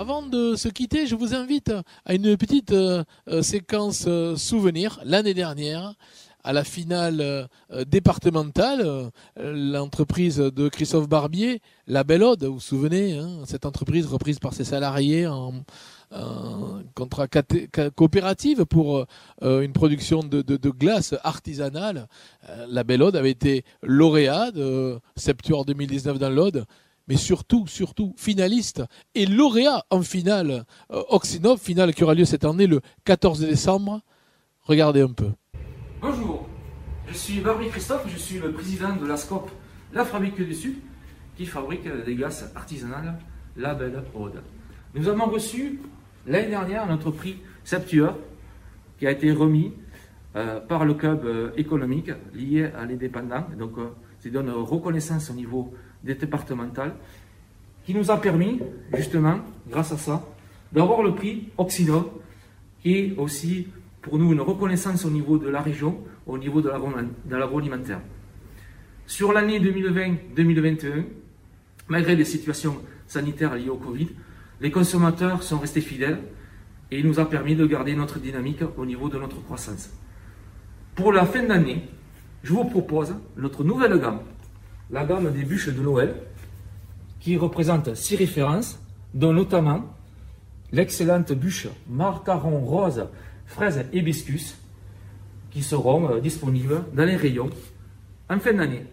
Avant de se quitter, je vous invite à une petite euh, euh, séquence euh, souvenir. L'année dernière, à la finale départementale, l'entreprise de Christophe Barbier, la Belle Ode, vous vous souvenez, hein, cette entreprise reprise par ses salariés en, contrat coopérative pour une production de, de, glace artisanale. La Belle Ode avait été lauréat de Septuor 2019 dans l'Aude mais surtout, surtout, finaliste et lauréat en finale euh, Oxinov, finale qui aura lieu cette année le 14 décembre. Regardez un peu. Bonjour, je suis Barbie Christophe, je suis le président de la SCOP, la fabrique du Sud, qui fabrique des glaces artisanales La Belle Aude. Nous avons reçu l'année dernière notre prix Septueur, qui a été remis euh, par le club euh, économique lié à l'indépendant. Donc, c'est une reconnaissance au niveau départemental qui nous a permis, justement, grâce à ça, d'avoir le prix Oxinov, qui est aussi pour nous une reconnaissance au niveau de la région, au niveau de l'agroalimentaire. Sur l'année 2020-2021, malgré les situations sanitaires liées au Covid, les consommateurs sont restés fidèles et il nous a permis de garder notre dynamique au niveau de notre croissance. Pour la fin d'année, je vous propose notre nouvelle gamme, la gamme des bûches de Noël, qui représente six références, dont notamment l'excellente bûche marcaron rose, fraise hibiscus, qui seront euh, disponibles dans les rayons en fin d'année.